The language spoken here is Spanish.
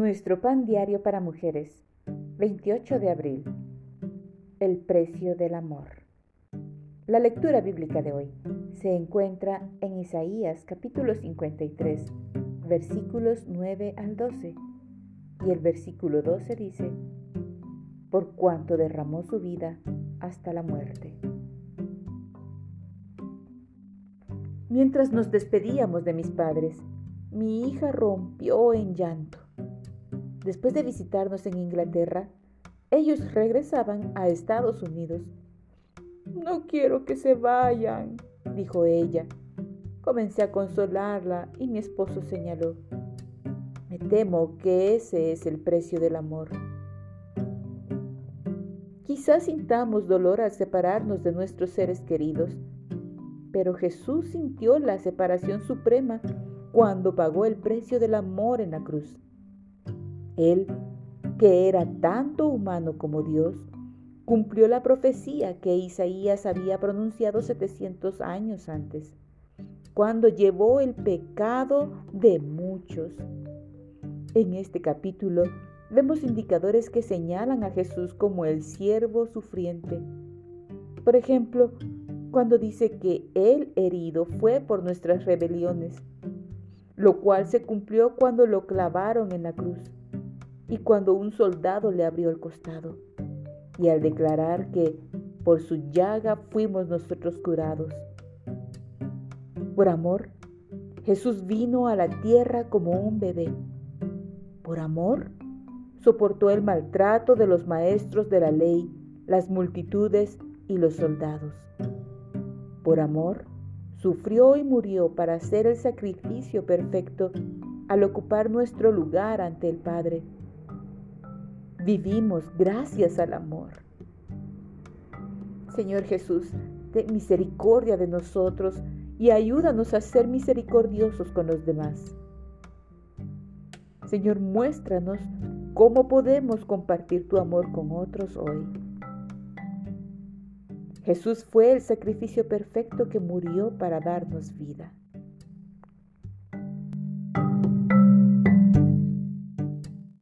Nuestro pan diario para mujeres, 28 de abril. El precio del amor. La lectura bíblica de hoy se encuentra en Isaías capítulo 53, versículos 9 al 12. Y el versículo 12 dice, por cuanto derramó su vida hasta la muerte. Mientras nos despedíamos de mis padres, mi hija rompió en llanto. Después de visitarnos en Inglaterra, ellos regresaban a Estados Unidos. No quiero que se vayan, dijo ella. Comencé a consolarla y mi esposo señaló, me temo que ese es el precio del amor. Quizás sintamos dolor al separarnos de nuestros seres queridos, pero Jesús sintió la separación suprema cuando pagó el precio del amor en la cruz. Él, que era tanto humano como Dios, cumplió la profecía que Isaías había pronunciado 700 años antes, cuando llevó el pecado de muchos. En este capítulo vemos indicadores que señalan a Jesús como el siervo sufriente. Por ejemplo, cuando dice que Él herido fue por nuestras rebeliones, lo cual se cumplió cuando lo clavaron en la cruz y cuando un soldado le abrió el costado, y al declarar que por su llaga fuimos nosotros curados. Por amor, Jesús vino a la tierra como un bebé. Por amor, soportó el maltrato de los maestros de la ley, las multitudes y los soldados. Por amor, sufrió y murió para hacer el sacrificio perfecto al ocupar nuestro lugar ante el Padre Vivimos gracias al amor. Señor Jesús, ten misericordia de nosotros y ayúdanos a ser misericordiosos con los demás. Señor, muéstranos cómo podemos compartir tu amor con otros hoy. Jesús fue el sacrificio perfecto que murió para darnos vida.